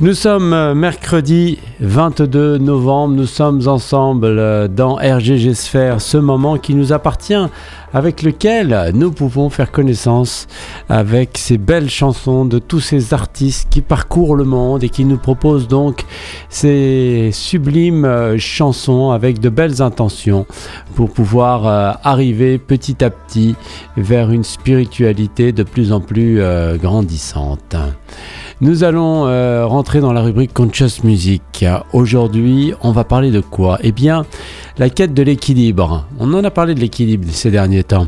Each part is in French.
Nous sommes euh, mercredi 22 novembre, nous sommes ensemble euh, dans RGG Sphère, ce moment qui nous appartient, avec lequel nous pouvons faire connaissance avec ces belles chansons de tous ces artistes qui parcourent le monde et qui nous proposent donc ces sublimes euh, chansons avec de belles intentions pour pouvoir arriver petit à petit vers une spiritualité de plus en plus grandissante. Nous allons euh, rentrer dans la rubrique Conscious Music. Aujourd'hui, on va parler de quoi? Eh bien, la quête de l'équilibre. On en a parlé de l'équilibre ces derniers temps.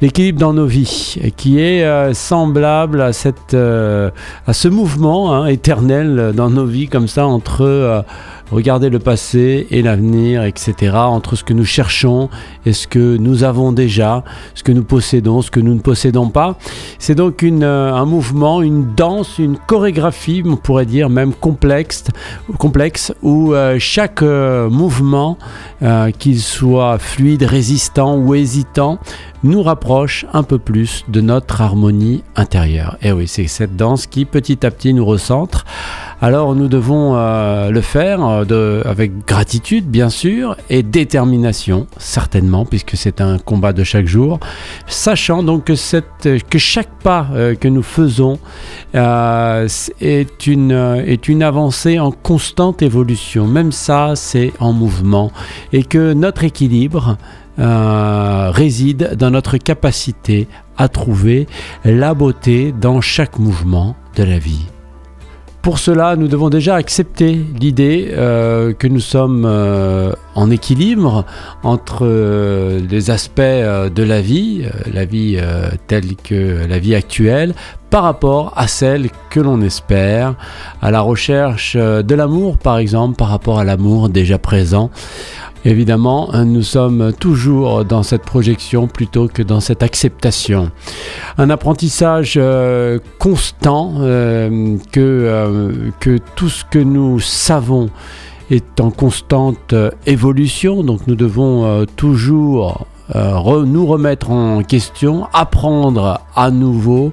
L'équilibre dans nos vies, qui est euh, semblable à, cette, euh, à ce mouvement hein, éternel dans nos vies, comme ça, entre regarder le passé et l'avenir, etc., entre ce que nous cherchons et ce que nous avons déjà, ce que nous possédons, ce que nous ne possédons pas. C'est donc une, euh, un mouvement, une danse, une chorégraphie, on pourrait dire même complexe, complexe où euh, chaque qu'il soit fluide, résistant ou hésitant, nous rapproche un peu plus de notre harmonie intérieure. Et oui, c'est cette danse qui petit à petit nous recentre. Alors nous devons le faire de, avec gratitude bien sûr et détermination certainement puisque c'est un combat de chaque jour, sachant donc que, chaque pas euh, que nous faisons euh, est, une, avancée en constante évolution, même ça c'est en mouvement et que notre équilibre euh, réside dans notre capacité à trouver la beauté dans chaque mouvement de la vie. Pour cela, nous devons déjà accepter l'idée euh, que nous sommes euh, en équilibre entre euh, les aspects de la vie, la vie telle que la vie actuelle, par rapport à celle que l'on espère, à la recherche de l'amour par exemple, par rapport à l'amour déjà présent. Évidemment, nous sommes toujours dans cette projection plutôt que dans cette acceptation. Un apprentissage euh, constant euh, euh, que tout ce que nous savons est en constante évolution, donc nous devons toujours nous remettre en question, apprendre à nouveau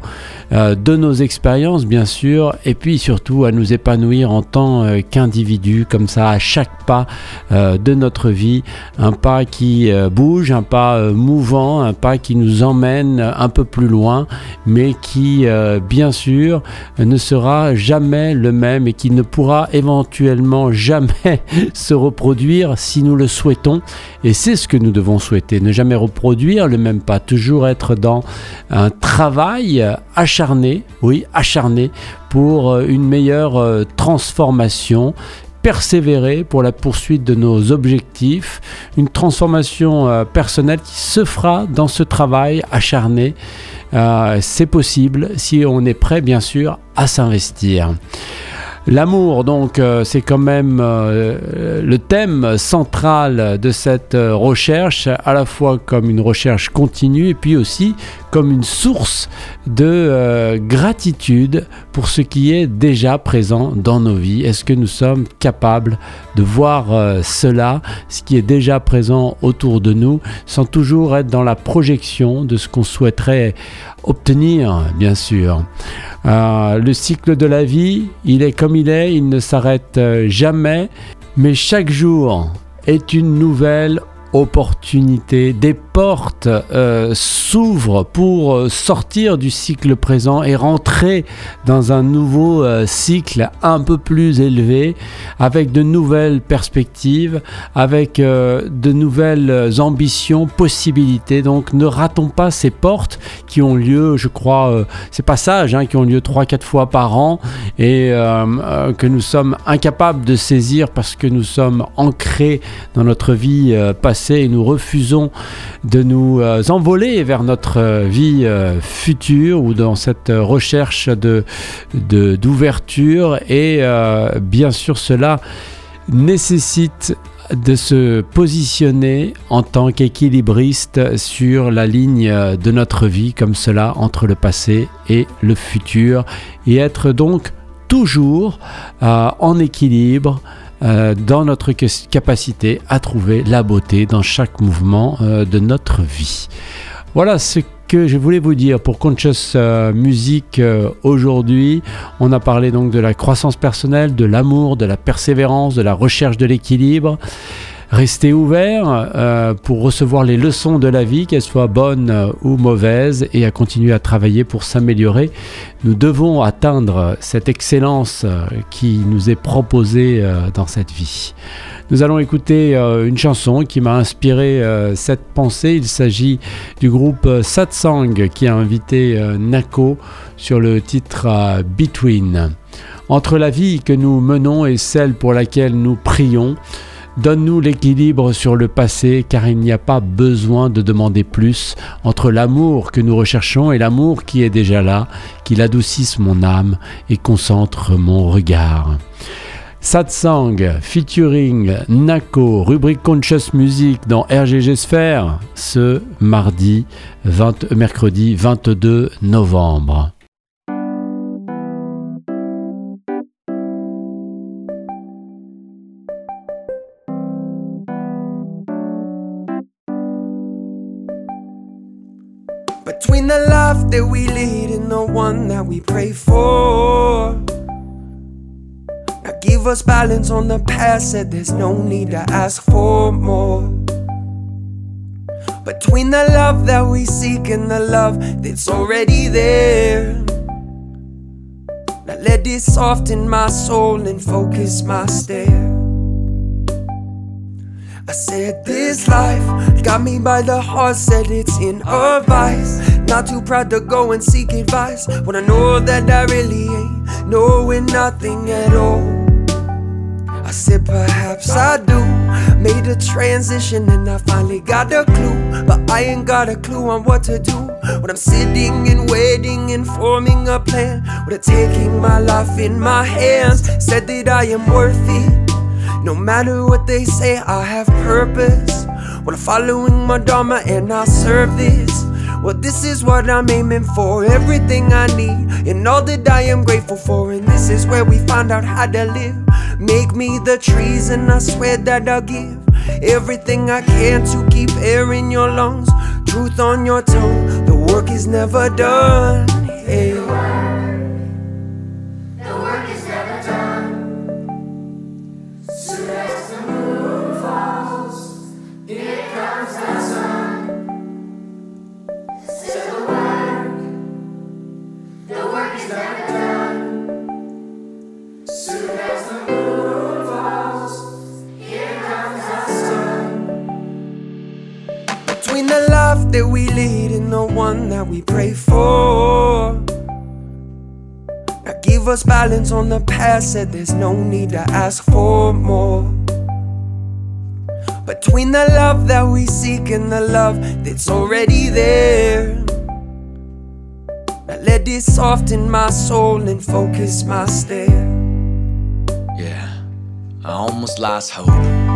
euh, de nos expériences bien sûr et puis surtout à nous épanouir en tant euh, qu'individu comme ça à chaque pas euh, de notre vie. Un pas qui bouge un pas mouvant un pas qui nous emmène un peu plus loin mais qui bien sûr ne sera jamais le même et qui ne pourra éventuellement jamais se reproduire si nous le souhaitons. Et c'est ce que nous devons souhaiter ne jamais reproduire le même pas toujours être dans un travail acharné, oui, acharné pour euh, une meilleure euh, transformation persévérer pour la poursuite de nos objectifs, une transformation euh, personnelle qui se fera dans ce travail acharné. c'est possible si on est prêt bien sûr à s'investir. L'amour, donc, euh, c'est quand même euh, le thème central de cette euh, recherche, à la fois comme une recherche continue et puis aussi comme une source de gratitude pour ce qui est déjà présent dans nos vies. Est-ce que nous sommes capables de voir cela, ce qui est déjà présent autour de nous, sans toujours être dans la projection de ce qu'on souhaiterait obtenir, bien sûr? Euh, le cycle de la vie, il est comme il est, il ne s'arrête euh, jamais, mais chaque jour est une nouvelle opportunité, des portes euh, s'ouvrent pour euh, sortir du cycle présent et rentrer dans un nouveau euh, cycle un peu plus élevé, avec de nouvelles perspectives, avec de nouvelles ambitions, possibilités. Donc ne ratons pas ces portes qui ont lieu, je crois, c'est passages hein, qui ont lieu 3-4 fois par an et que nous sommes incapables de saisir parce que nous sommes ancrés dans notre vie passée et nous refusons de nous euh, envoler vers notre euh, vie euh, future ou dans cette recherche de, d'ouverture. Et bien sûr cela nécessite de se positionner en tant qu'équilibriste sur la ligne de notre vie comme cela entre le passé et le futur. Et être donc toujours en équilibre euh, dans notre capacité à trouver la beauté dans chaque mouvement euh, de notre vie. Voilà ce que je voulais vous dire pour Conscious euh, Music aujourd'hui. On a parlé donc de la croissance personnelle, de l'amour, de la persévérance, de la recherche de l'équilibre. Restez ouvert euh, pour recevoir les leçons de la vie, qu'elles soient bonnes ou mauvaises, et à continuer à travailler pour s'améliorer. Nous devons atteindre cette excellence qui nous est proposée dans cette vie. Nous allons écouter euh, une chanson qui m'a inspiré euh, cette pensée. Il s'agit du groupe euh, Satsang qui a invité Nako sur le titre Between. Entre la vie que nous menons et celle pour laquelle nous prions, Donne-nous l'équilibre sur le passé car il n'y a pas besoin de demander plus entre l'amour que nous recherchons et l'amour qui est déjà là, qu'il adoucisse mon âme et concentre mon regard. Satsang featuring Nako, rubrique Conscious Music dans RGG Sphere ce mardi, 20, mercredi 22 novembre. Between the love that we lead and the one that we pray for. Now Give us balance on the past, said there's no need to ask for more. Between the love that we seek and the love that's already there. Now let it soften my soul and focus my stare. I said this life got me by the heart, said it's in a vice. Not too proud to go and seek advice when I know that I really ain't knowing nothing at all. I said, perhaps I do. Made a transition and I finally got a clue. But I ain't got a clue on what to do. When I'm sitting and waiting and forming a plan. With taking my life in my hands. Said that I am worth it. No matter what they say, I have purpose. Well, I'm following my Dharma and I serve this. Well, this is what I'm aiming for. Everything I need and all that I am grateful for. And this is where we find out how to live. Make me the trees, and I swear that I'll give everything I can to keep air in your lungs, truth on your tongue. The work is never done. Give us balance on the past, said there's no need to ask for more. Between the love that we seek and the love that's already there. Now let it soften my soul and focus my stare. Yeah, I almost lost hope,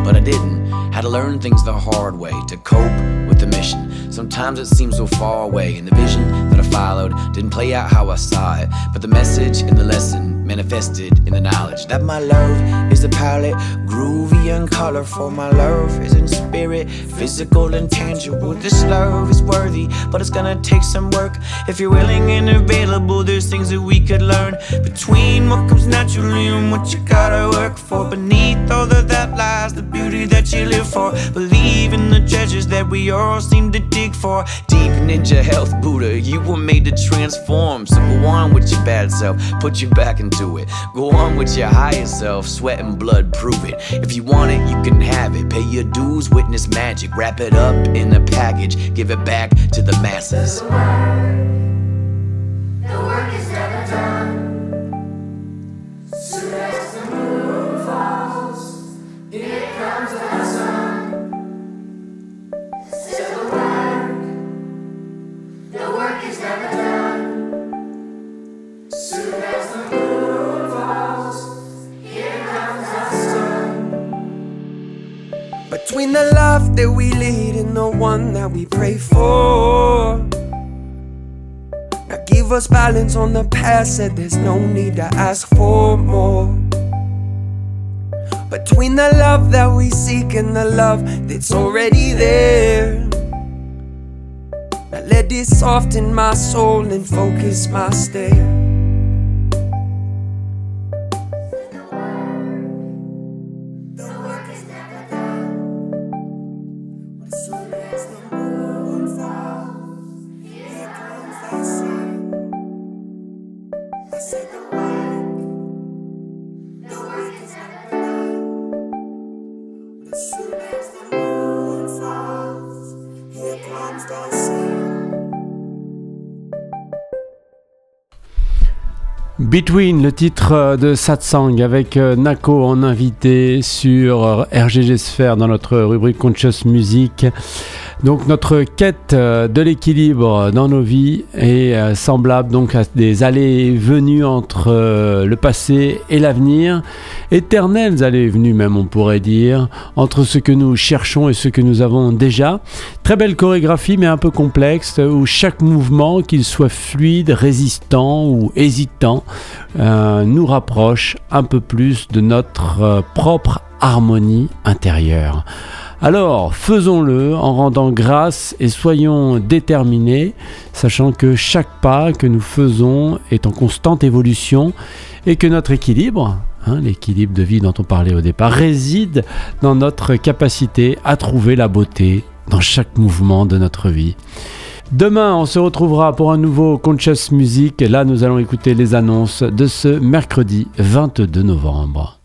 but I didn't. Had to learn things the hard way to cope the mission. Sometimes it seems so far away, and the vision that I followed didn't play out how I saw it. But the message and the lesson manifested in the knowledge that my love is the palette, groovy and colorful. My love is in spirit, physical and tangible. This love is worthy, but it's gonna take some work. If you're willing and available, there's things that we could learn between what comes naturally and what you gotta work for. Beneath all of that lies the beauty that you live for. Believe in the treasures that we all seem to dig for. Deep ninja health, Buddha, you were made to transform. So go on with your bad self, put you back into it. Go on with your higher self, sweat and blood, prove it. If you want it, you can have it. Pay your dues, witness magic. Wrap it up in a package, give it back to the masses. One that we pray for. Now give us balance on the past, said there's no need to ask for more. Between the love that we seek and the love that's already there. Now let it soften my soul and focus my stare. Between, le titre de Satsang avec euh, Nako en invité sur euh, RGG Sphere dans notre rubrique Conscious Music. Donc notre quête euh, de l'équilibre dans nos vies est euh, semblable donc à des allées et venues entre euh, le passé et l'avenir, éternelles allées et venues même on pourrait dire, entre ce que nous cherchons et ce que nous avons déjà. Très belle chorégraphie mais un peu complexe où chaque mouvement, qu'il soit fluide, résistant ou hésitant, nous rapproche un peu plus de notre propre harmonie intérieure. Alors, faisons-le en rendant grâce et soyons déterminés, sachant que chaque pas que nous faisons est en constante évolution et que notre équilibre, hein, l'équilibre de vie dont on parlait au départ, réside dans notre capacité à trouver la beauté dans chaque mouvement de notre vie. Demain, on se retrouvera pour un nouveau Conscious Music. Là, nous allons écouter les annonces de ce mercredi 22 novembre.